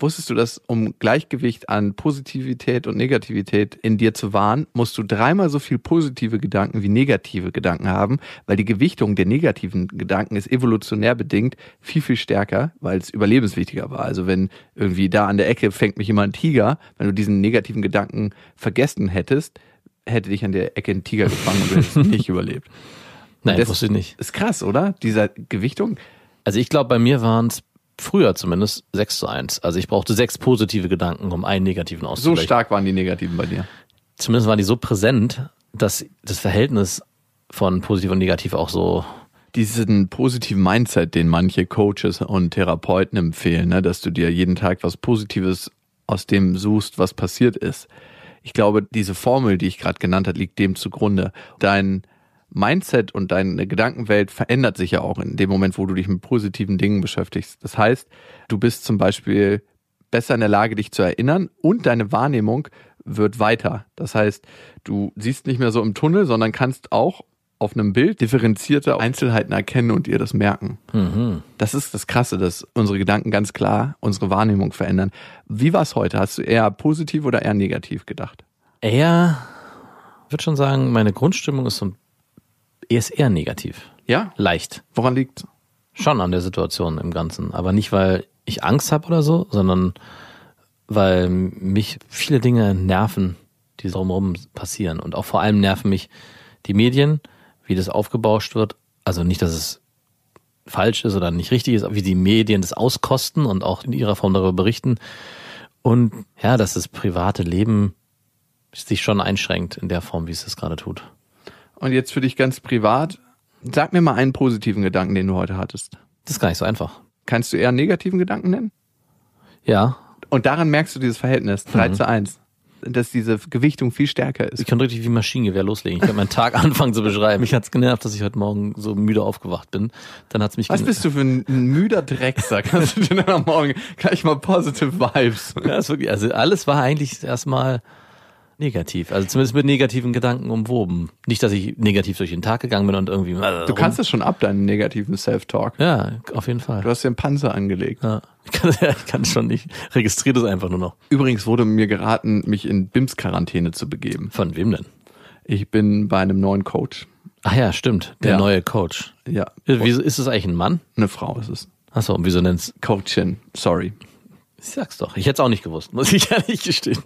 Wusstest du, dass um Gleichgewicht an Positivität und Negativität in dir zu wahren, musst du dreimal so viel positive Gedanken wie negative Gedanken haben, weil die Gewichtung der negativen Gedanken ist evolutionär bedingt viel, viel stärker, weil es überlebenswichtiger war. Also wenn irgendwie da an der Ecke fängt mich immer ein Tiger, wenn du diesen negativen Gedanken vergessen hättest, hätte dich an der Ecke ein Tiger gefangen und du hättest nicht überlebt. Nein, das wusste ich nicht. Ist krass, oder? Dieser Gewichtung. Also ich glaube, bei mir waren es früher zumindest 6 zu 1. Also ich brauchte sechs positive Gedanken, um einen negativen So auszugleichen. stark waren die negativen bei dir. Zumindest waren die so präsent, dass das Verhältnis von positiv und negativ auch so diesen positiven Mindset, den manche Coaches und Therapeuten empfehlen, ne, dass du dir jeden Tag was Positives aus dem suchst, was passiert ist. Ich glaube, diese Formel, die ich gerade genannt habe, liegt dem zugrunde. Dein Mindset und deine Gedankenwelt verändert sich ja auch in dem Moment, wo du dich mit positiven Dingen beschäftigst. Das heißt, du bist zum Beispiel besser in der Lage, dich zu erinnern und deine Wahrnehmung wird weiter. Das heißt, du siehst nicht mehr so im Tunnel, sondern kannst auch auf einem Bild differenzierte Einzelheiten erkennen und dir das merken. mhm. Das ist das Krasse, dass unsere Gedanken ganz klar unsere Wahrnehmung verändern. Wie war es heute? Hast du eher positiv oder eher negativ gedacht? eher, ich würde schon sagen, meine Grundstimmung ist so ein- eher negativ. Ja? Leicht. Woran liegt Schon an der Situation im Ganzen. Aber nicht, weil ich Angst habe oder so, sondern weil mich viele Dinge nerven, die drumherum passieren. Und auch vor allem nerven mich die Medien, wie das aufgebauscht wird. Also nicht, dass es falsch ist oder nicht richtig ist, aber wie die Medien das auskosten und auch in ihrer Form darüber berichten. Und ja, dass das private Leben sich schon einschränkt in der Form, wie es das gerade tut. Und jetzt für dich ganz privat, sag mir mal einen positiven Gedanken, den du heute hattest. Das ist gar nicht so einfach. Kannst du eher einen negativen Gedanken nennen? Ja, Und daran merkst du dieses Verhältnis, 3 zu 1. Dass diese Gewichtung viel stärker ist. Ich kann richtig wie Maschinengewehr loslegen. Ich kann meinen Tag anfangen zu beschreiben. Mich hat's genervt, dass ich heute Morgen so müde aufgewacht bin. Dann hat's mich Was bist du für ein, ein müder Drecksack? Hast du denn am Morgen gleich mal positive Vibes? Ja, ist wirklich, also alles war eigentlich erstmal negativ. Also zumindest mit negativen Gedanken umwoben. Nicht, dass ich negativ durch den Tag gegangen bin und irgendwie. Du kannst das schon ab, deinen negativen Self-Talk. Ja, auf jeden Fall. Du hast dir einen Panzer angelegt. Ja. Ich kann, ja, ich kann schon nicht. Registriert es einfach nur noch. Übrigens wurde mir geraten, mich in BIMS-Quarantäne zu begeben. Von wem denn? Ich bin bei einem neuen Coach. Ach ja, stimmt. Der Ja. neue Coach. Ja, Wieso ist es eigentlich ein Mann? eine Frau ist es. Achso, und wieso nennst Coachin, sorry. Ich sag's doch. Ich hätte es auch nicht gewusst, muss ich ehrlich gestehen.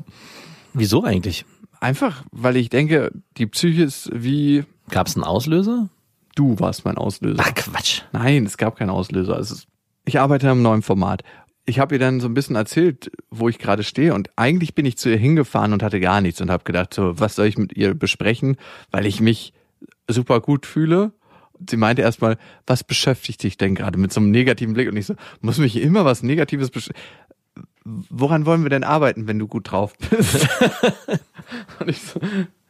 Wieso eigentlich? Einfach, weil ich denke, die Psyche ist wie Gab es einen Auslöser? du warst mein Auslöser. Ach Quatsch. Nein, es gab keinen Auslöser. Ist, ich arbeite am neuen Format. Ich habe ihr dann so ein bisschen erzählt, wo ich gerade stehe und eigentlich bin ich zu ihr hingefahren und hatte gar nichts und habe gedacht, so, was soll ich mit ihr besprechen, weil ich mich super gut fühle. Und Sie meinte erstmal, was beschäftigt dich denn gerade mit so einem negativen Blick? Und ich so, muss mich immer was Negatives beschäftigen? Woran wollen wir denn arbeiten, wenn du gut drauf bist? und ich so,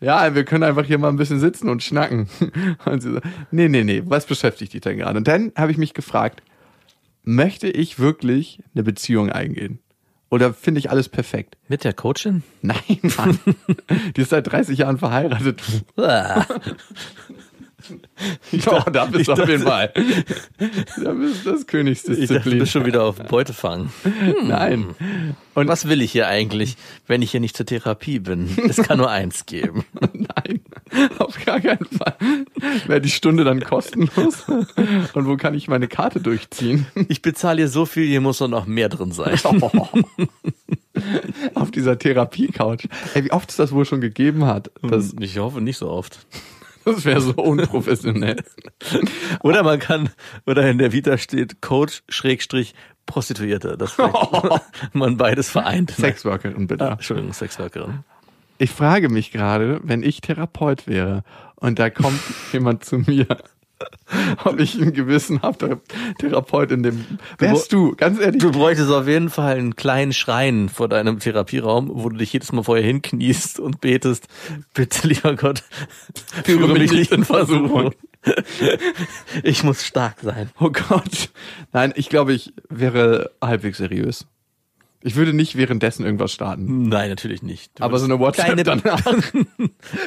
ja, wir können einfach hier mal ein bisschen sitzen und schnacken. Und sie so, nee, nee, nee, was beschäftigt dich denn gerade? Und dann habe ich mich gefragt, möchte ich wirklich eine Beziehung eingehen? Oder finde ich alles perfekt? Mit der Coachin? Nein, Mann. Die ist seit 30 Jahren verheiratet. Ja, da bist du auf jeden Fall. Da bist du das Ich dachte, du Königsdisziplin. bist schon wieder auf Beutefangen. Nein. Und was will ich hier eigentlich, wenn ich hier nicht zur Therapie bin? Es kann nur eins geben. Nein, auf gar keinen Fall. Wäre die Stunde dann kostenlos? Und wo kann ich meine Karte durchziehen? Ich bezahle hier so viel, hier muss doch noch mehr drin sein. Auf dieser Therapie-Couch. Ey, wie oft es das wohl schon gegeben hat. Das, ich hoffe nicht so oft. Das wäre so unprofessionell. Oder man kann, oder in der Vita steht Coach Schrägstrich Prostituierte. Das vielleicht man beides vereint. Sexworkerin, bitte. Ah, Entschuldigung, Sexworkerin. Ich frage mich gerade, wenn ich Therapeut wäre und da kommt jemand zu mir ob ich ein gewissenhafter Therapeut in dem wärst du, ganz ehrlich. Du bräuchtest auf jeden Fall einen kleinen Schrein vor deinem Therapieraum, wo du dich jedes Mal vorher hinkniest und betest, bitte lieber Gott, führe mich nicht in Versuchung. Ich muss stark sein. Oh Gott. Nein, ich glaube, ich wäre halbwegs seriös. Ich würde nicht währenddessen irgendwas starten. Nein, natürlich nicht. Du Aber so eine WhatsApp danach.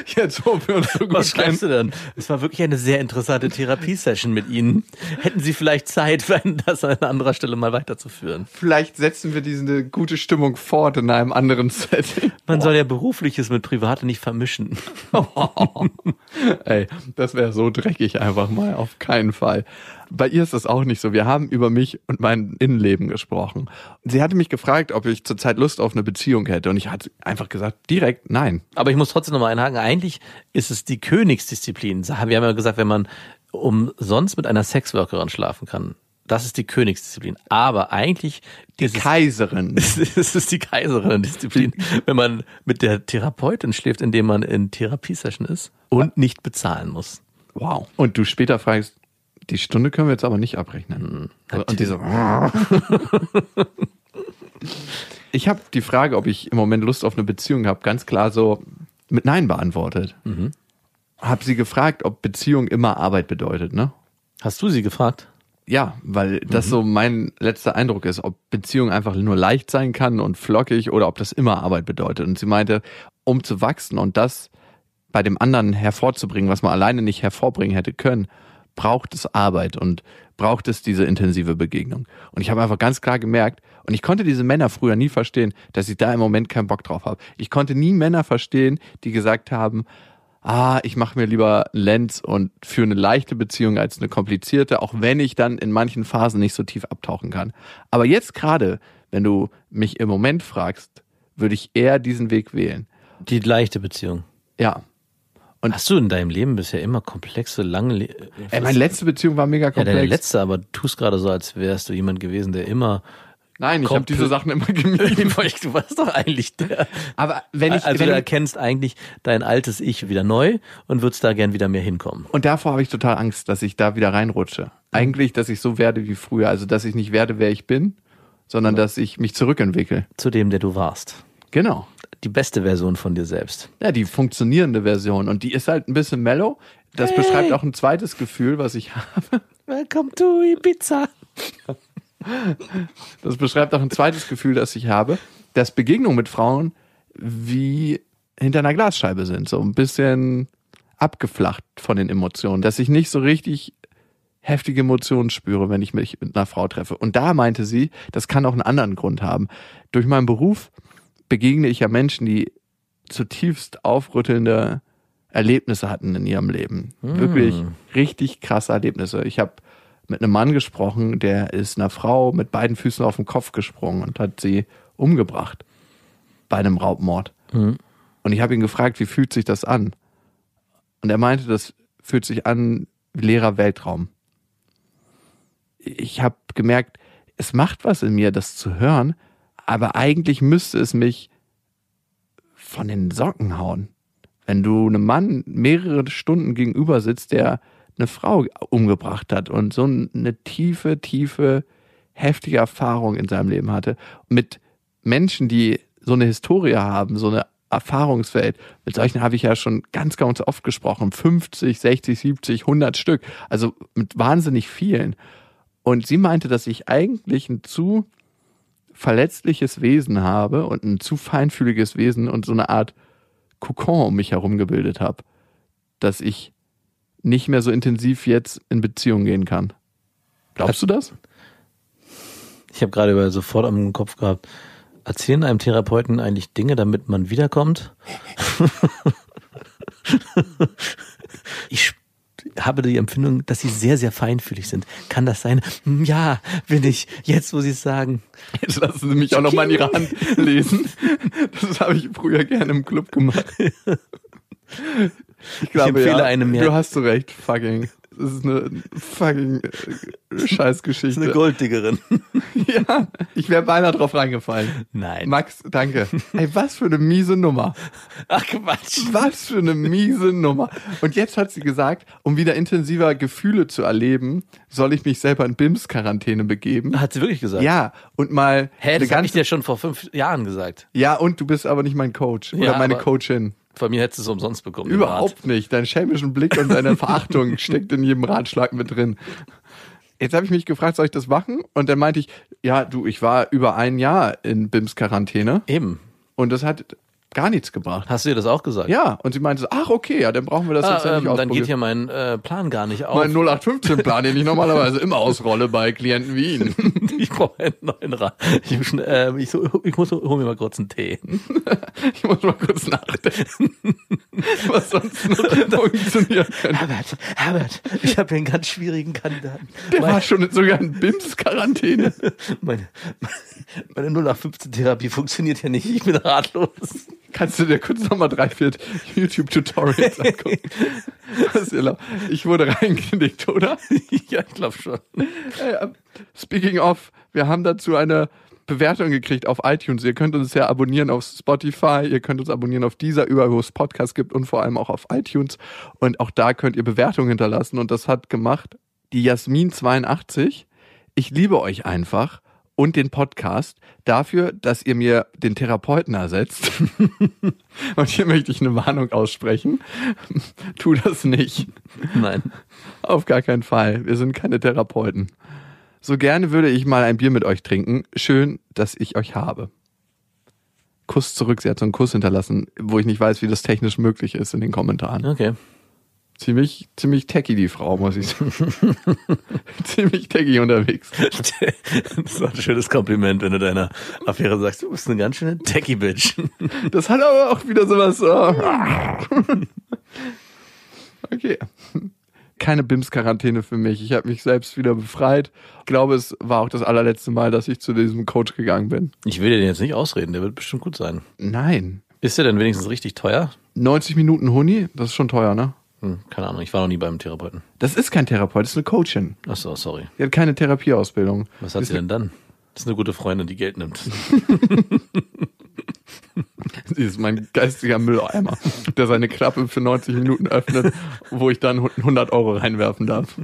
Jetzt, wo wir uns so gut Was schreibst du denn? Es war wirklich eine sehr interessante Therapiesession mit Ihnen. Hätten Sie vielleicht Zeit, wenn das an anderer Stelle mal weiterzuführen? Vielleicht setzen wir diese gute Stimmung fort in einem anderen Setting. Man soll ja Berufliches mit Private nicht vermischen. Ey, das wäre so dreckig einfach mal, auf keinen Fall. Bei ihr ist das auch nicht so. Wir haben über mich und mein Innenleben gesprochen. Sie hatte mich gefragt, ob ich zurzeit Lust auf eine Beziehung hätte und ich hatte einfach gesagt, direkt nein. Aber ich muss trotzdem nochmal einhaken. Eigentlich ist es die Königsdisziplin. Wir haben ja gesagt, wenn man umsonst mit einer Sexworkerin schlafen kann, das ist die Königsdisziplin. Aber eigentlich Die ist es Kaiserin. Es ist die Kaiserin-Disziplin, wenn man mit der Therapeutin schläft, indem man in Therapiesession ist und nicht bezahlen muss. Wow. Und du später fragst, die Stunde können wir jetzt aber nicht abrechnen. Und die so. Ich habe die Frage, ob ich im Moment Lust auf eine Beziehung habe, ganz klar so mit Nein beantwortet. Hab sie gefragt, ob Beziehung immer Arbeit bedeutet, ne? Hast du sie gefragt? Ja, weil das so mein letzter Eindruck ist, ob Beziehung einfach nur leicht sein kann und flockig oder ob das immer Arbeit bedeutet. Und sie meinte, um zu wachsen und das bei dem anderen hervorzubringen, was man alleine nicht hervorbringen hätte können, braucht es Arbeit und braucht es diese intensive Begegnung. Und ich habe einfach ganz klar gemerkt, und ich konnte diese Männer früher nie verstehen, dass ich da im Moment keinen Bock drauf habe. Ich konnte nie Männer verstehen, die gesagt haben, ah, ich mache mir lieber Lenz und für eine leichte Beziehung als eine komplizierte, auch wenn ich dann in manchen Phasen nicht so tief abtauchen kann. Aber jetzt gerade, wenn du mich im Moment fragst, würde ich eher diesen Weg wählen. Die leichte Beziehung. Ja. Und- Hast du in deinem Leben bisher immer komplexe, lange... Le Ey, meine letzte Beziehung war mega ja, komplex. deine letzte, aber du tust gerade so, als wärst du jemand gewesen, der immer... Nein, ich habe diese Sachen immer gemieden. du warst doch eigentlich der... Aber wenn ich, also wenn du du, erkennst eigentlich dein altes Ich wieder neu und würdest da gern wieder mehr hinkommen. und davor habe ich total Angst, dass ich da wieder reinrutsche. Eigentlich, dass ich so werde wie früher. Also, dass ich nicht werde, wer ich bin, sondern dass ich mich zurückentwickle. Zu dem, der du warst. Genau. Die beste Version von dir selbst. Ja, die funktionierende Version. Und die ist halt ein bisschen mellow. Das beschreibt auch ein zweites Gefühl, was ich habe. Welcome to Ibiza. Das beschreibt auch ein zweites Gefühl, das ich habe, dass Begegnungen mit Frauen wie hinter einer Glasscheibe sind. So ein bisschen abgeflacht von den Emotionen. Dass ich nicht so richtig heftige Emotionen spüre, wenn ich mich mit einer Frau treffe. Und da meinte sie, das kann auch einen anderen Grund haben. Durch meinen Beruf begegne ich ja Menschen, die zutiefst aufrüttelnde Erlebnisse hatten in ihrem Leben. Wirklich richtig krasse Erlebnisse. Ich habe mit einem Mann gesprochen, der ist einer Frau mit beiden Füßen auf den Kopf gesprungen und hat sie umgebracht bei einem Raubmord. Und ich habe ihn gefragt, wie fühlt sich das an? Und er meinte, das fühlt sich an wie leerer Weltraum. Ich habe gemerkt, es macht was in mir, das zu hören, aber eigentlich müsste es mich von den Socken hauen. Wenn du einem Mann mehrere Stunden gegenüber sitzt, der eine Frau umgebracht hat und so eine tiefe, tiefe, heftige Erfahrung in seinem Leben hatte, mit Menschen, die so eine Historie haben, so eine Erfahrungswelt, mit solchen habe ich ja schon ganz, ganz oft gesprochen, 50, 60, 70, 100 Stück, also mit wahnsinnig vielen. Und sie meinte, dass ich eigentlich ein zu verletzliches Wesen habe und ein zu feinfühliges Wesen und so eine Art Kokon um mich herum gebildet habe, dass ich nicht mehr so intensiv jetzt in Beziehung gehen kann. Glaubst du das? Ich habe gerade über sofort am Kopf gehabt, erzählen einem Therapeuten eigentlich Dinge, damit man wiederkommt? ich habe die Empfindung, dass sie sehr, sehr feinfühlig sind. Kann das sein? Hm, Ja, bin ich. Jetzt, wo sie es sagen. Jetzt lassen Sie mich auch noch mal in Ihre Hand lesen. Das habe ich früher gerne im Club gemacht. Ich glaube, empfehle ja, einem, ja. du hast so recht, fucking. Das ist eine fucking äh, Scheißgeschichte. Eine Golddiggerin. Ja, ich wäre beinahe drauf reingefallen. Nein. Max, danke. Ey, was für eine miese Nummer. Ach Quatsch. Was für eine miese Nummer. Und jetzt hat sie gesagt, um wieder intensiver Gefühle zu erleben, soll ich mich selber in BIMS-Quarantäne begeben. Hat sie wirklich gesagt? Ja, und mal Hä, das habe ich dir schon vor fünf Jahren gesagt. Ja, und du bist aber nicht mein Coach oder Ja, meine aber- Coachin. Von mir hättest du es umsonst bekommen. Überhaupt nicht. Dein schelmischen Blick und deine Verachtung steckt in jedem Ratschlag mit drin. Jetzt habe ich mich gefragt, soll ich das machen? Und dann meinte ich, ja, du, ich war über ein Jahr in BIMS-Quarantäne Eben. und das hat gar nichts gebracht. Hast du dir das auch gesagt? Ja, und sie meinte, so, ach okay, ja, dann brauchen wir das Ah, jetzt ja ähm, nicht dann ausprobieren. geht hier mein äh, Plan gar nicht auf. mein 0815-Plan, den ich normalerweise immer ausrolle bei Klienten wie Ihnen. ich brauche einen neuen Rat. Ich, äh, ich, so, ich muss hol mir mal kurz einen Tee. Ich muss mal kurz nachdenken, was sonst noch funktioniert. Herbert, Herbert, ich habe hier einen ganz schwierigen Kandidaten. Der war Mein, schon sogar in BIMS-Quarantäne. meine meine 0815-Therapie funktioniert ja nicht. Ich bin ratlos. Kannst du dir kurz nochmal drei, vier YouTube-Tutorials angucken? Ich wurde reingelegt, oder? ja, ich glaube schon. Äh, Speaking of, wir haben dazu eine Bewertung gekriegt auf iTunes. Ihr könnt uns ja abonnieren auf Spotify, ihr könnt uns abonnieren auf dieser, überall wo es Podcasts gibt und vor allem auch auf iTunes. Und auch da könnt ihr Bewertungen hinterlassen. Und das hat gemacht die Jasmin82. Ich liebe euch einfach und den Podcast dafür, dass ihr mir den Therapeuten ersetzt. und hier möchte ich eine Warnung aussprechen. tu das nicht. Nein. Auf gar keinen Fall. Wir sind keine Therapeuten. So gerne würde ich mal ein Bier mit euch trinken. Schön, dass ich euch habe. Kuss zurück. Sie hat so einen Kuss hinterlassen, wo ich nicht weiß, wie das technisch möglich ist in den Kommentaren. Okay. Ziemlich, ziemlich techy, die Frau, muss ich sagen. ziemlich techy unterwegs. Das ist ein schönes Kompliment, wenn du deiner Affäre sagst, du bist eine ganz schöne Techie-Bitch. Das hat aber auch wieder sowas. Oh. Okay. Keine BIMS-Quarantäne für mich. Ich habe mich selbst wieder befreit. Ich glaube, es war auch das allerletzte Mal, dass ich zu diesem Coach gegangen bin. Ich will dir den jetzt nicht ausreden, der wird bestimmt gut sein. Nein. Ist der denn wenigstens richtig teuer? 90 Minuten Huni, das ist schon teuer, ne? Hm, keine Ahnung, ich war noch nie beim Therapeuten. Das ist kein Therapeut, das ist eine Coachin. Ach so, sorry. Die hat keine Therapieausbildung. Was hat sie denn dann? Das ist eine gute Freundin, die Geld nimmt. Sie ist mein geistiger Mülleimer, der seine Klappe für 90 Minuten öffnet, wo ich dann 100 Euro reinwerfen darf.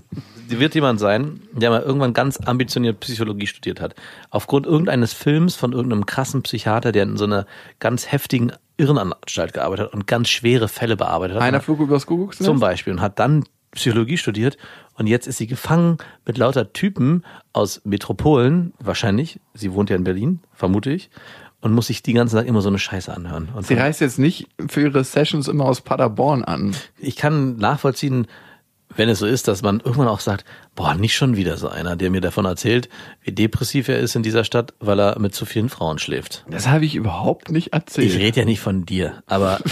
Die wird jemand sein, der mal irgendwann ganz ambitioniert Psychologie studiert hat. Aufgrund irgendeines Films von irgendeinem krassen Psychiater, der in so einer ganz heftigen Irrenanstalt gearbeitet hat und ganz schwere Fälle bearbeitet hat. Einer flog übers Kuckucksnest? Zum Beispiel und hat dann Psychologie studiert und jetzt ist sie gefangen mit lauter Typen aus Metropolen, wahrscheinlich, sie wohnt ja in Berlin, vermute ich, und muss sich die ganze Zeit immer so eine Scheiße anhören. Und Sie reist jetzt nicht für ihre Sessions immer aus Paderborn an. ich kann nachvollziehen, wenn es so ist, dass man irgendwann auch sagt, boah, nicht schon wieder so einer, der mir davon erzählt, wie depressiv er ist in dieser Stadt, weil er mit zu vielen Frauen schläft. Das habe ich überhaupt nicht erzählt. Ich rede ja nicht von dir, aber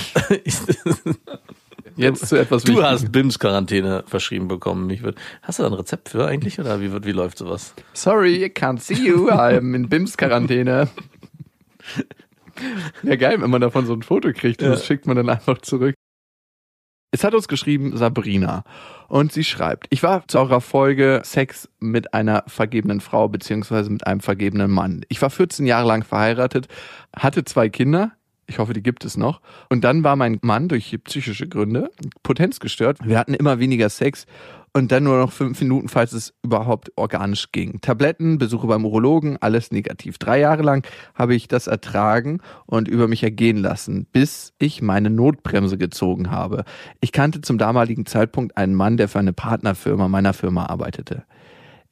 Jetzt zu etwas du Wichtigem. hast BIMS-Quarantäne verschrieben bekommen. Ich würd, hast du da ein Rezept für eigentlich oder wie, wird, wie läuft sowas? Sorry, I can't see you. I'm in BIMS-Quarantäne. Wäre geil, wenn man davon so ein Foto kriegt. und Das schickt man dann einfach zurück. Es hat uns geschrieben Sabrina und sie schreibt, ich war zu eurer Folge Sex mit einer vergebenen Frau beziehungsweise mit einem vergebenen Mann. Ich war 14 Jahre lang verheiratet, hatte zwei Kinder, ich hoffe, die gibt es noch. Und dann war mein Mann durch psychische Gründe potenzgestört. Wir hatten immer weniger Sex und dann nur noch fünf Minuten, falls es überhaupt organisch ging. Tabletten, Besuche beim Urologen, alles negativ. Drei Jahre lang habe ich das ertragen und über mich ergehen lassen, bis ich meine Notbremse gezogen habe. Ich kannte zum damaligen Zeitpunkt einen Mann, der für eine Partnerfirma meiner Firma arbeitete.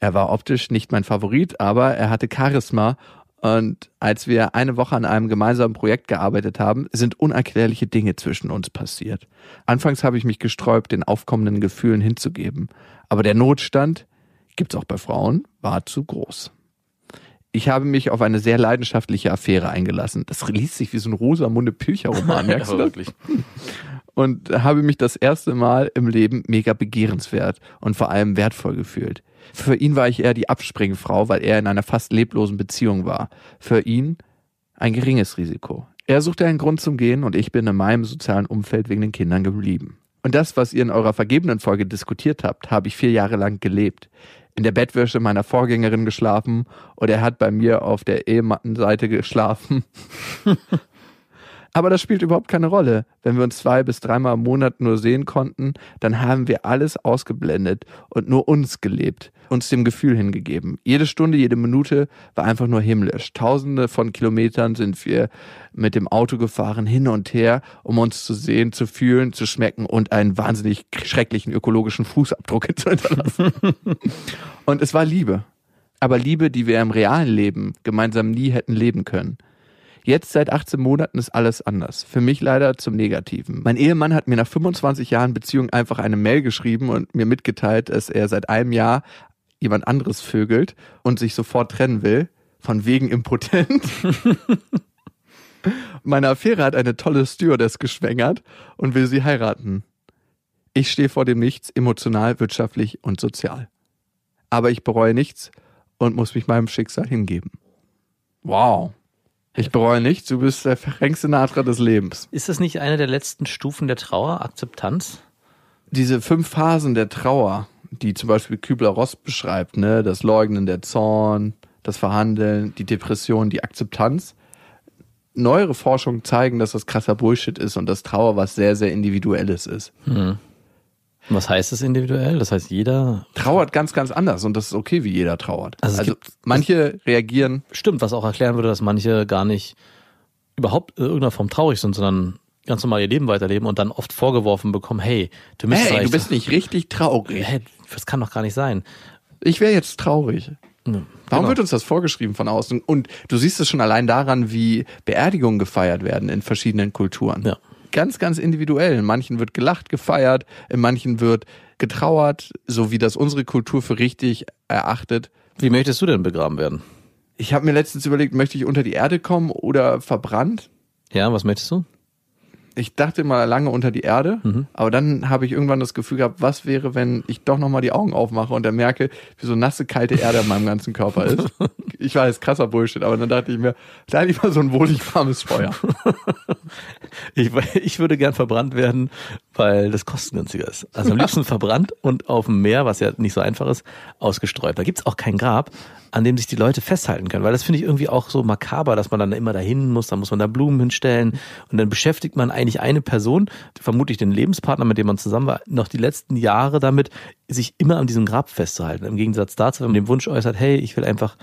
Er war optisch nicht mein Favorit, aber er hatte Charisma und als wir eine Woche an einem gemeinsamen Projekt gearbeitet haben, sind unerklärliche Dinge zwischen uns passiert. Anfangs habe ich mich gesträubt, den aufkommenden Gefühlen hinzugeben. Aber der Notstand, gibt's auch bei Frauen, war zu groß. Ich habe mich auf eine sehr leidenschaftliche Affäre eingelassen. Das liest sich wie so ein Rosamunde Pilcher-Roman, merkst du wirklich. Und habe mich das erste Mal im Leben mega begehrenswert und vor allem wertvoll gefühlt. Für ihn war ich eher die Abspringfrau, weil er in einer fast leblosen Beziehung war. Für ihn ein geringes Risiko. Er suchte einen Grund zum Gehen und ich bin in meinem sozialen Umfeld wegen den Kindern geblieben. Und das, was ihr in eurer vergebenen Folge diskutiert habt, habe ich vier Jahre lang gelebt. In der Bettwäsche meiner Vorgängerin geschlafen oder er hat bei mir auf der Ehemattenseite geschlafen. Aber das spielt überhaupt keine Rolle. Wenn wir uns zwei bis dreimal im Monat nur sehen konnten, dann haben wir alles ausgeblendet und nur uns gelebt, uns dem Gefühl hingegeben. Jede Stunde, jede Minute war einfach nur himmlisch. Tausende von Kilometern sind wir mit dem Auto gefahren, hin und her, um uns zu sehen, zu fühlen, zu schmecken und einen wahnsinnig schrecklichen ökologischen Fußabdruck zu hinterlassen. und es war Liebe. Aber Liebe, die wir im realen Leben gemeinsam nie hätten leben können. Jetzt seit 18 Monaten ist alles anders. Für mich leider zum Negativen. Mein Ehemann hat mir nach 25 Jahren Beziehung einfach eine Mail geschrieben und mir mitgeteilt, dass er seit einem Jahr jemand anderes vögelt und sich sofort trennen will. Von wegen impotent. Meine Affäre hat eine tolle Stewardess geschwängert und will sie heiraten. Ich stehe vor dem Nichts, emotional, wirtschaftlich und sozial. Aber ich bereue nichts und muss mich meinem Schicksal hingeben. Wow. Ich bereue nichts, du bist der verrenkste Natra des Lebens. Ist das nicht eine der letzten Stufen der Trauer, Akzeptanz? Diese fünf Phasen der Trauer, die zum Beispiel Kübler-Ross beschreibt, ne, das Leugnen, der Zorn, das Verhandeln, die Depression, die Akzeptanz. Neuere Forschungen zeigen, dass das krasser Bullshit ist und dass Trauer was sehr, sehr Individuelles ist. Hm. Was heißt das individuell? Das heißt, jeder trauert ganz, ganz anders und das ist okay, wie jeder trauert. Also, Also, gibt- manche reagieren, Stimmt, was auch erklären würde, dass manche gar nicht überhaupt in irgendeiner Form traurig sind, sondern ganz normal ihr Leben weiterleben und dann oft vorgeworfen bekommen, hey, du hey, du bist nicht richtig traurig. Hey, das kann doch gar nicht sein. Ich wäre jetzt traurig. Warum genau. wird uns das vorgeschrieben von außen? Und du siehst es schon allein daran, wie Beerdigungen gefeiert werden in verschiedenen Kulturen. Ja. Ganz, ganz individuell. In manchen wird gelacht, gefeiert, in manchen wird getrauert, so wie das unsere Kultur für richtig erachtet. Wie möchtest du denn begraben werden? Ich habe mir letztens überlegt, möchte ich unter die Erde kommen oder verbrannt? Ja, was möchtest du? Ich dachte mal lange unter die Erde, Mhm. aber dann habe ich irgendwann das Gefühl gehabt, was wäre, wenn ich doch nochmal die Augen aufmache und dann merke, wie so nasse, kalte Erde in meinem ganzen Körper ist. Ich weiß, krasser Bullshit, aber dann dachte ich mir, da lieber so ein wohlig warmes Feuer. Ich, ich würde gern verbrannt werden, weil das kostengünstiger ist. Also am liebsten verbrannt und auf dem Meer, was ja nicht so einfach ist, ausgestreut. Da gibt's auch kein Grab, an dem sich die Leute festhalten können, weil das finde ich irgendwie auch so makaber, dass man dann immer dahin muss, dann muss man da Blumen hinstellen und dann beschäftigt man eigentlich eine Person, vermutlich den Lebenspartner, mit dem man zusammen war, noch die letzten Jahre damit, sich immer an diesem Grab festzuhalten. Im Gegensatz dazu, wenn man den Wunsch äußert, hey, ich will einfach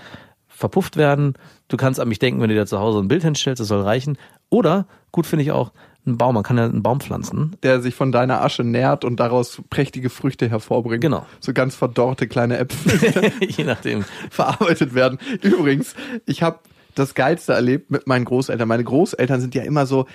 verpufft werden. Du kannst an mich denken, wenn du dir zu Hause ein Bild hinstellst, das soll reichen. Oder, gut finde ich auch, ein Baum. Man kann ja einen Baum pflanzen. Der sich von deiner Asche nährt und daraus prächtige Früchte hervorbringt. Genau. So ganz verdorrte kleine Äpfel. Je nachdem. verarbeitet werden. Übrigens, ich habe das Geilste erlebt mit meinen Großeltern. Meine Großeltern sind ja immer so,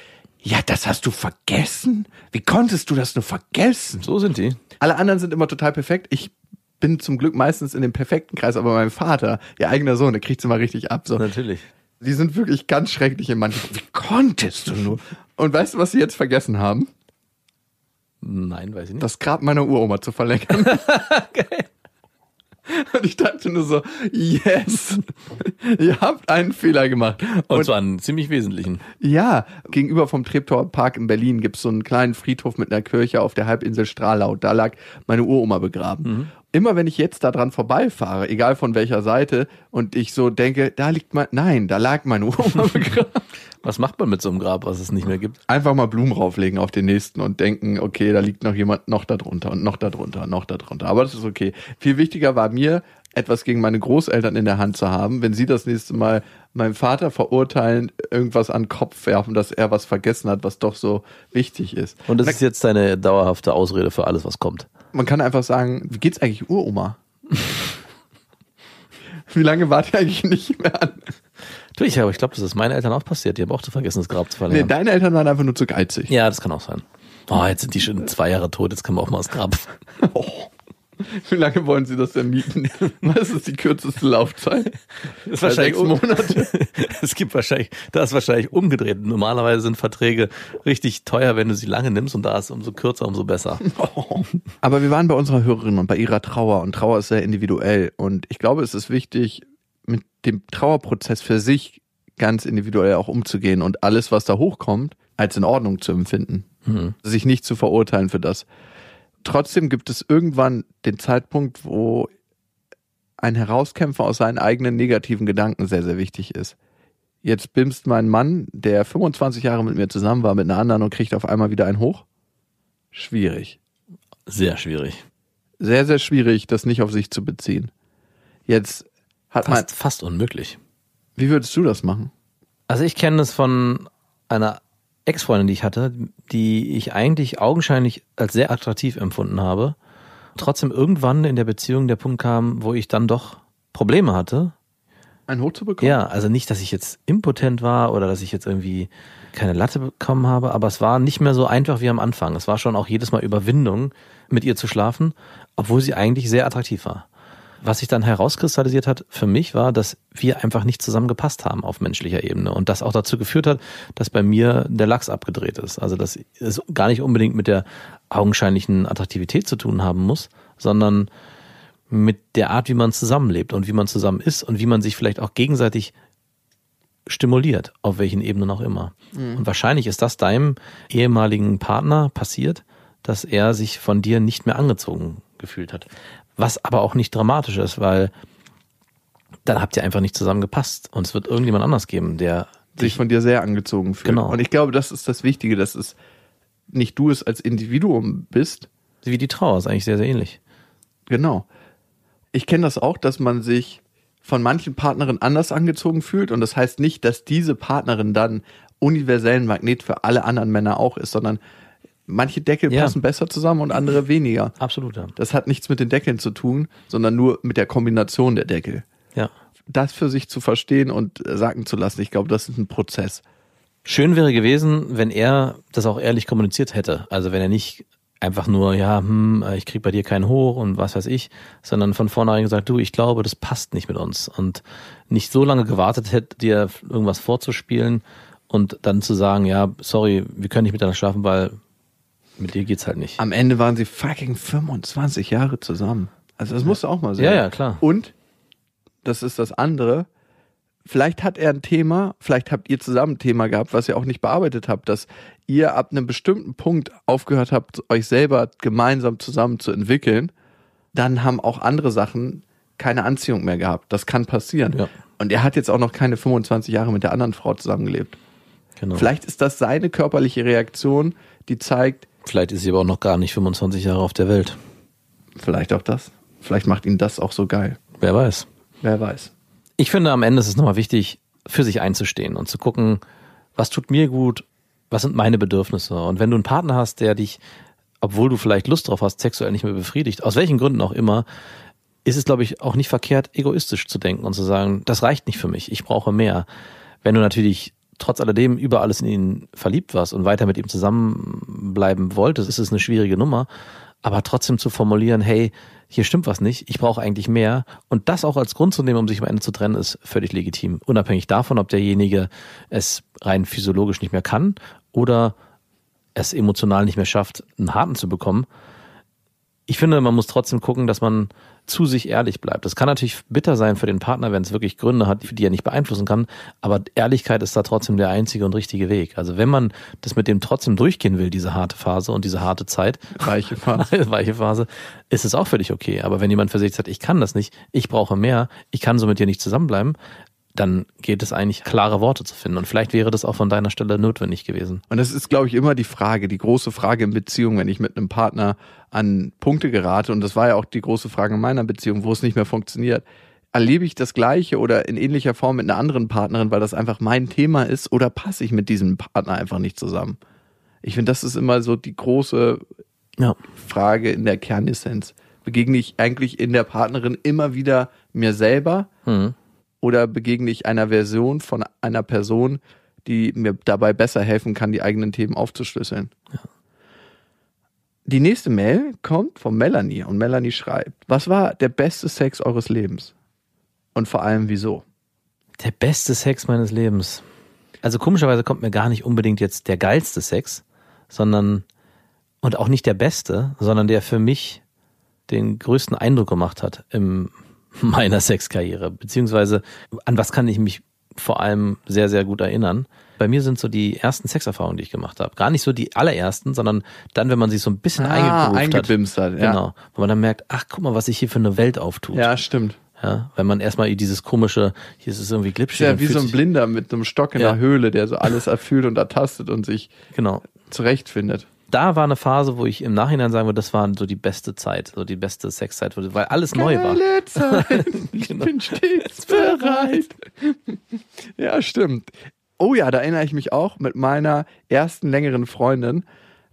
ja, das hast du vergessen? Wie konntest du das nur vergessen? So sind die. Alle anderen sind immer total perfekt. Ich bin zum Glück meistens in dem perfekten Kreis, aber mein Vater, ihr eigener Sohn, der kriegt's immer richtig ab. So. Natürlich. Die sind wirklich ganz schrecklich in manchen. Wie konntest du nur? Und weißt du, was sie jetzt vergessen haben? Nein, weiß ich nicht. Das Grab meiner Uroma zu verlängern. Und ich dachte nur so, yes, ihr habt einen Fehler gemacht. Und zwar einen ziemlich wesentlichen. Ja, gegenüber vom Treptower Park in Berlin gibt's so einen kleinen Friedhof mit einer Kirche auf der Halbinsel Stralau. Da lag meine Uroma begraben. Immer wenn ich jetzt da dran vorbeifahre, egal von welcher Seite, und ich so denke, da liegt mein, nein, da lag meine Uroma begraben. Was macht man mit so einem Grab, was es nicht mehr gibt? Einfach mal Blumen rauflegen auf den nächsten und denken, okay, da liegt noch jemand noch da drunter und noch da drunter und noch da drunter. Aber das ist okay. Viel wichtiger war mir, etwas gegen meine Großeltern in der Hand zu haben, wenn sie das nächste Mal meinem Vater verurteilen, irgendwas an den Kopf werfen, dass er was vergessen hat, was doch so wichtig ist. Und das ist jetzt deine dauerhafte Ausrede für alles, was kommt. Man kann einfach sagen, wie geht's eigentlich Uroma? wie lange wart ihr eigentlich nicht mehr an? Du, ich, aber ich glaube, das ist meinen Eltern auch passiert. Die haben auch zu vergessen, das Grab zu Nee, verlängern. deine Eltern waren einfach nur zu geizig. ja, das kann auch sein. Oh, jetzt sind die schon zwei Jahre tot, jetzt können wir auch mal das Grab. Oh. Wie lange wollen sie das denn mieten? Was ist die kürzeste Laufzeit? Das ist Bei sechs Monate. Es gibt wahrscheinlich, da ist wahrscheinlich umgedreht. Normalerweise sind Verträge richtig teuer, wenn du sie lange nimmst und da ist umso kürzer, umso besser. Aber wir waren bei unserer Hörerin und bei ihrer Trauer und Trauer ist sehr individuell und ich glaube, es ist wichtig, mit dem Trauerprozess für sich ganz individuell auch umzugehen und alles, was da hochkommt, als in Ordnung zu empfinden. sich nicht zu verurteilen für das. Trotzdem gibt es irgendwann den Zeitpunkt, wo ein Herauskämpfer aus seinen eigenen negativen Gedanken sehr, sehr wichtig ist. Jetzt bimst mein Mann, der 25 Jahre mit mir zusammen war, mit einer anderen und kriegt auf einmal wieder einen hoch. Schwierig. Sehr schwierig. Sehr, sehr schwierig, das nicht auf sich zu beziehen. Jetzt hat man, Fast, fast unmöglich. wie würdest du das machen? Also ich kenne das von einer Ex-Freundin, die ich hatte, die ich eigentlich augenscheinlich als sehr attraktiv empfunden habe. Trotzdem irgendwann in der Beziehung der Punkt kam, wo ich dann doch Probleme hatte. Einen hoch zu bekommen? Ja, also nicht, dass ich jetzt impotent war oder dass ich jetzt irgendwie keine Latte bekommen habe, aber es war nicht mehr so einfach wie am Anfang. Es war schon auch jedes Mal Überwindung, mit ihr zu schlafen, obwohl sie eigentlich sehr attraktiv war. Was sich dann herauskristallisiert hat für mich war, dass wir einfach nicht zusammengepasst haben auf menschlicher Ebene und das auch dazu geführt hat, dass bei mir der Lachs abgedreht ist. Also dass es gar nicht unbedingt mit der augenscheinlichen Attraktivität zu tun haben muss, sondern mit der Art, wie man zusammenlebt und wie man zusammen ist und wie man sich vielleicht auch gegenseitig stimuliert, auf welchen Ebenen auch immer. Und wahrscheinlich ist das deinem ehemaligen Partner passiert, dass er sich von dir nicht mehr angezogen gefühlt hat. Was aber auch nicht dramatisch ist, weil dann habt ihr einfach nicht zusammengepasst und es wird irgendjemand anders geben, der sich von dir sehr angezogen fühlt. Genau. Und ich glaube, das ist das Wichtige, dass es nicht du es als Individuum bist. wie die Trauer ist eigentlich sehr, sehr ähnlich. Genau. Ich kenne das auch, dass man sich von manchen Partnerinnen anders angezogen fühlt. Und das heißt nicht, dass diese Partnerin dann universellen Magnet für alle anderen Männer auch ist, sondern manche Deckel Ja. passen besser zusammen und andere weniger. Absolut, ja. Das hat nichts mit den Deckeln zu tun, sondern nur mit der Kombination der Deckel. ja. Das für sich zu verstehen und äh, sagen zu lassen, ich glaube, das ist ein Prozess. Schön wäre gewesen, wenn er das auch ehrlich kommuniziert hätte. Also wenn er nicht einfach nur, ja, hm, ich krieg bei dir keinen hoch und was weiß ich, sondern von vornherein gesagt, du, ich glaube, das passt nicht mit uns. Und nicht so lange gewartet hätte, dir irgendwas vorzuspielen und dann zu sagen, ja, sorry, wir können nicht miteinander schlafen, weil mit dir geht's halt nicht. Am Ende waren sie fucking 25 Jahre zusammen. Also das musst du auch mal sehen. Ja, ja, klar. Und, das ist das andere, vielleicht hat er ein Thema, vielleicht habt ihr zusammen ein Thema gehabt, was ihr auch nicht bearbeitet habt, dass ihr ab einem bestimmten Punkt aufgehört habt, euch selber gemeinsam zusammen zu entwickeln, dann haben auch andere Sachen keine Anziehung mehr gehabt. Das kann passieren. Ja. Und er hat jetzt auch noch keine 25 Jahre mit der anderen Frau zusammengelebt. Genau. Vielleicht ist das seine körperliche Reaktion, die zeigt, Vielleicht ist sie aber auch noch gar nicht 25 Jahre auf der Welt. vielleicht auch das. Vielleicht macht ihn das auch so geil. Wer weiß. Wer weiß. Ich finde, am Ende ist es nochmal wichtig, für sich einzustehen und zu gucken, was tut mir gut, was sind meine Bedürfnisse. Und wenn du einen Partner hast, der dich, obwohl du vielleicht Lust drauf hast, sexuell nicht mehr befriedigt, aus welchen Gründen auch immer, ist es, glaube ich, auch nicht verkehrt, egoistisch zu denken und zu sagen, das reicht nicht für mich, ich brauche mehr. Wenn du natürlich trotz alledem über alles in ihn verliebt warst und weiter mit ihm zusammenbleiben wolltest, ist es eine schwierige Nummer. Aber trotzdem zu formulieren, hey, hier stimmt was nicht, ich brauche eigentlich mehr. Und das auch als Grund zu nehmen, um sich am Ende zu trennen, ist völlig legitim. Unabhängig davon, ob derjenige es rein physiologisch nicht mehr kann oder es emotional nicht mehr schafft, einen Harten zu bekommen. Ich finde, man muss trotzdem gucken, dass man zu sich ehrlich bleibt. Das kann natürlich bitter sein für den Partner, wenn es wirklich Gründe hat, die er nicht beeinflussen kann. Aber Ehrlichkeit ist da trotzdem der einzige und richtige Weg. Also wenn man das mit dem trotzdem durchgehen will, diese harte Phase und diese harte Zeit, Reiche Phase. weiche Phase, ist es auch völlig okay. Aber wenn jemand für sich sagt, ich kann das nicht, ich brauche mehr, ich kann so mit dir nicht zusammenbleiben, dann geht es eigentlich, klare Worte zu finden. Und vielleicht wäre das auch von deiner Stelle notwendig gewesen. Und das ist, glaube ich, immer die Frage, die große Frage in Beziehung, wenn ich mit einem Partner an Punkte gerate. Und das war ja auch die große Frage in meiner Beziehung, wo es nicht mehr funktioniert. Erlebe ich das Gleiche oder in ähnlicher Form mit einer anderen Partnerin, weil das einfach mein Thema ist, oder passe ich mit diesem Partner einfach nicht zusammen? Ich finde, das ist immer so die große Ja. Frage in der Kernessenz. Begegne ich eigentlich in der Partnerin immer wieder mir selber Mhm. Oder begegne ich einer Version von einer Person, die mir dabei besser helfen kann, die eigenen Themen aufzuschlüsseln? Die nächste Mail kommt von Melanie und Melanie schreibt, was war der beste Sex eures Lebens? Und vor allem wieso? Der beste Sex meines Lebens. Also komischerweise kommt mir gar nicht unbedingt jetzt der geilste Sex, sondern und auch nicht der beste, sondern der für mich den größten Eindruck gemacht hat in meiner Sexkarriere. Beziehungsweise an was kann ich mich vor allem sehr, sehr gut erinnern. Bei mir sind so die ersten Sexerfahrungen, die ich gemacht habe. Gar nicht so die allerersten, sondern dann, wenn man sich so ein bisschen Ah, eingegroovt hat. eingebimst hat, ja. Genau. Wo man dann merkt, ach, guck mal, was sich hier für eine Welt auftut. Ja, stimmt. Ja, wenn man erstmal dieses komische, hier ist es irgendwie glitschig. Ist ja wie so ein Blinder mit einem Stock in Ja. der Höhle, der so alles erfüllt und ertastet und sich Genau. zurechtfindet. Da war eine Phase, wo ich im Nachhinein sagen würde, das war so die beste Zeit, so die beste Sexzeit, weil alles neu war. Geile Zeit. Ich Genau. bin stets bereit. ja, stimmt. Oh ja, da erinnere ich mich auch mit meiner ersten längeren Freundin.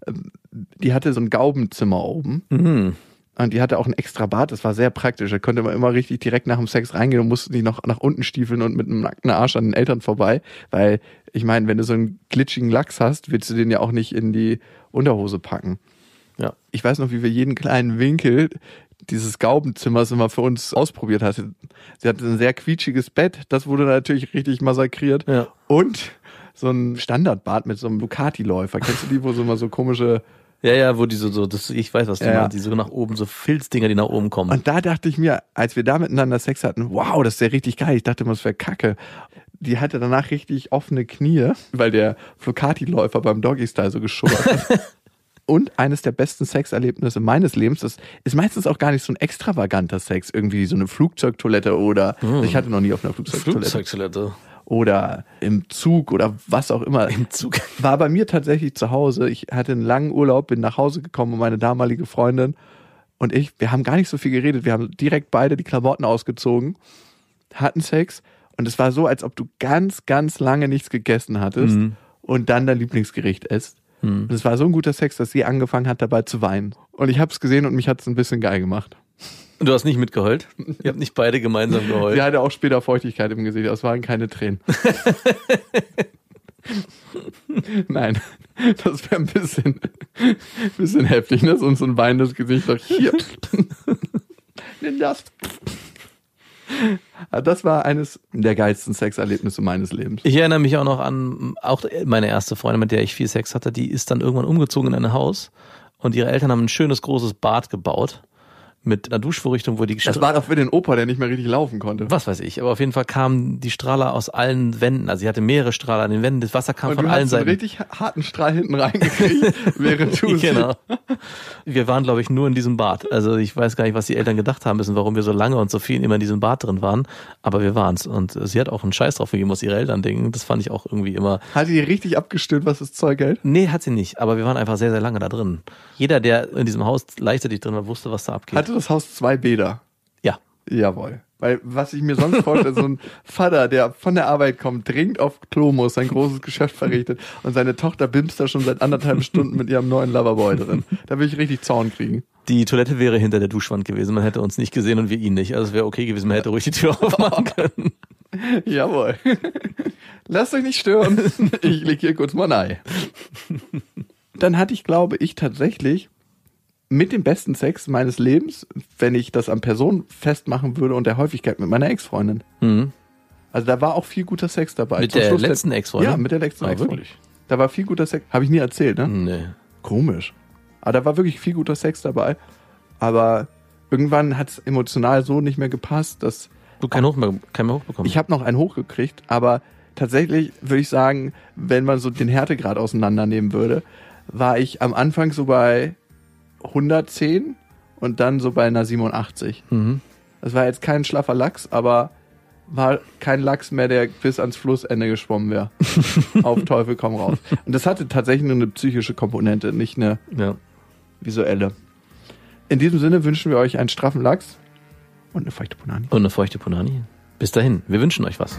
Ähm, Die hatte so ein Gaubenzimmer oben. Mhm. Und die hatte auch ein extra Bad, das war sehr praktisch. Da konnte man immer richtig direkt nach dem Sex reingehen und musste nicht noch nach unten stiefeln und mit einem nackten Arsch an den Eltern vorbei. Weil, ich meine, wenn du so einen glitschigen Lachs hast, willst du den ja auch nicht in die Unterhose packen. Ja. Ich weiß noch, wie wir jeden kleinen Winkel dieses Gaubenzimmers immer für uns ausprobiert hatte. Sie hatte ein sehr quietschiges Bett, das wurde natürlich richtig massakriert. Ja. Und so ein Standardbad mit so einem Ducati-Läufer. Kennst du die, wo so immer so komische Ja, ja, wo die so, so das, ich weiß, was du Ja, meinst, die so nach oben, so Filzdinger, die nach oben kommen. Und da dachte ich mir, als wir da miteinander Sex hatten, wow, das ist ja richtig geil. Ich dachte immer, das wäre kacke. Die hatte danach richtig offene Knie, weil der Flocati-Läufer beim Doggy-Style so geschubbert hat. Und eines der besten Sexerlebnisse meines Lebens, das ist meistens auch gar nicht so ein extravaganter Sex, irgendwie so eine Flugzeugtoilette oder ich hatte noch nie auf einer Flugzeugtoilette Flugzeugtoilette. Oder im Zug oder was auch immer. Im Zug. War bei mir tatsächlich zu Hause. Ich hatte einen langen Urlaub, bin nach Hause gekommen und meine damalige Freundin und ich, wir haben gar nicht so viel geredet. Wir haben direkt beide die Klamotten ausgezogen, hatten Sex und es war so, als ob du ganz, ganz lange nichts gegessen hattest Mhm. und dann dein Lieblingsgericht isst. Und es war so ein guter Sex, dass sie angefangen hat, dabei zu weinen. Und ich habe es gesehen und mich hat es ein bisschen geil gemacht. Du hast nicht mitgeheult? Ihr habt nicht beide gemeinsam geheult? Sie hatte auch später Feuchtigkeit im Gesicht, das waren keine Tränen. Nein, das wäre ein bisschen, bisschen heftig, ne? So so ein weinendes Gesicht. Doch hier. Nimm das. Aber Das war eines der geilsten Sexerlebnisse meines Lebens. Ich erinnere mich auch noch an auch meine erste Freundin, mit der ich viel Sex hatte, die ist dann irgendwann umgezogen in ein Haus und ihre Eltern haben ein schönes großes Bad gebaut mit einer Duschvorrichtung, wo die Das war doch für den Opa, der nicht mehr richtig laufen konnte. was weiß ich, aber auf jeden Fall kamen die Strahler aus allen Wänden, also sie hatte mehrere Strahler an den Wänden, das Wasser kam Und von du allen hast so einen Seiten. richtig harten Strahl hinten reingekriegt, während du genau. Wir waren, glaube ich, nur in diesem Bad. Also ich weiß gar nicht, was die Eltern gedacht haben müssen, warum wir so lange und so viel immer in diesem Bad drin waren. Aber wir waren's. Und sie hat auch einen Scheiß drauf gegeben, was ihre Eltern denken. Das fand ich auch irgendwie immer. Hat die richtig abgestimmt, was das Zeug hält? Nee, hat sie nicht. Aber wir waren einfach sehr, sehr lange da drin. Jeder, der in diesem Haus gleichzeitig drin war, wusste, was da abgeht. Hatte das Haus zwei Bäder? ja. Jawohl. Weil was ich mir sonst vorstelle, so ein Vater, der von der Arbeit kommt, dringend auf Klo muss, sein großes Geschäft verrichtet und seine Tochter bimst da schon seit anderthalb Stunden mit ihrem neuen Loverboy drin. Da will ich richtig Zorn kriegen. Die Toilette wäre hinter der Duschwand gewesen. Man hätte uns nicht gesehen und wir ihn nicht. Also es wäre okay gewesen, man hätte ruhig die Tür aufmachen können. Jawohl. Lasst euch nicht stören. Ich leg hier kurz mal ein. Dann hatte ich, glaube ich, tatsächlich mit dem besten Sex meines Lebens, wenn ich das an Personen festmachen würde und der Häufigkeit mit meiner Ex-Freundin. Mhm. Also da war auch viel guter Sex dabei. Mit Zum der Schluss letzten Ex-Freundin? Ja, mit der letzten Ah, Ex-Freundin. Da war viel guter Sex. Habe ich nie erzählt, ne? Nee. Komisch. Aber da war wirklich viel guter Sex dabei. Aber irgendwann hat es emotional so nicht mehr gepasst, dass Du kein Hoch mehr, kein mehr hochbekommen. ich habe noch einen hochgekriegt, aber tatsächlich würde ich sagen, wenn man so den Härtegrad auseinandernehmen würde, war ich am Anfang so bei 110 und dann so bei einer 87. mhm. Das war jetzt kein schlaffer Lachs, aber war kein Lachs mehr, der bis ans Flussende geschwommen wäre. Auf Teufel komm raus. Und das hatte tatsächlich nur eine psychische Komponente, nicht eine Ja. visuelle. In diesem Sinne wünschen wir euch einen straffen Lachs und eine feuchte Punani. Und eine feuchte Punani. Bis dahin, wir wünschen euch was.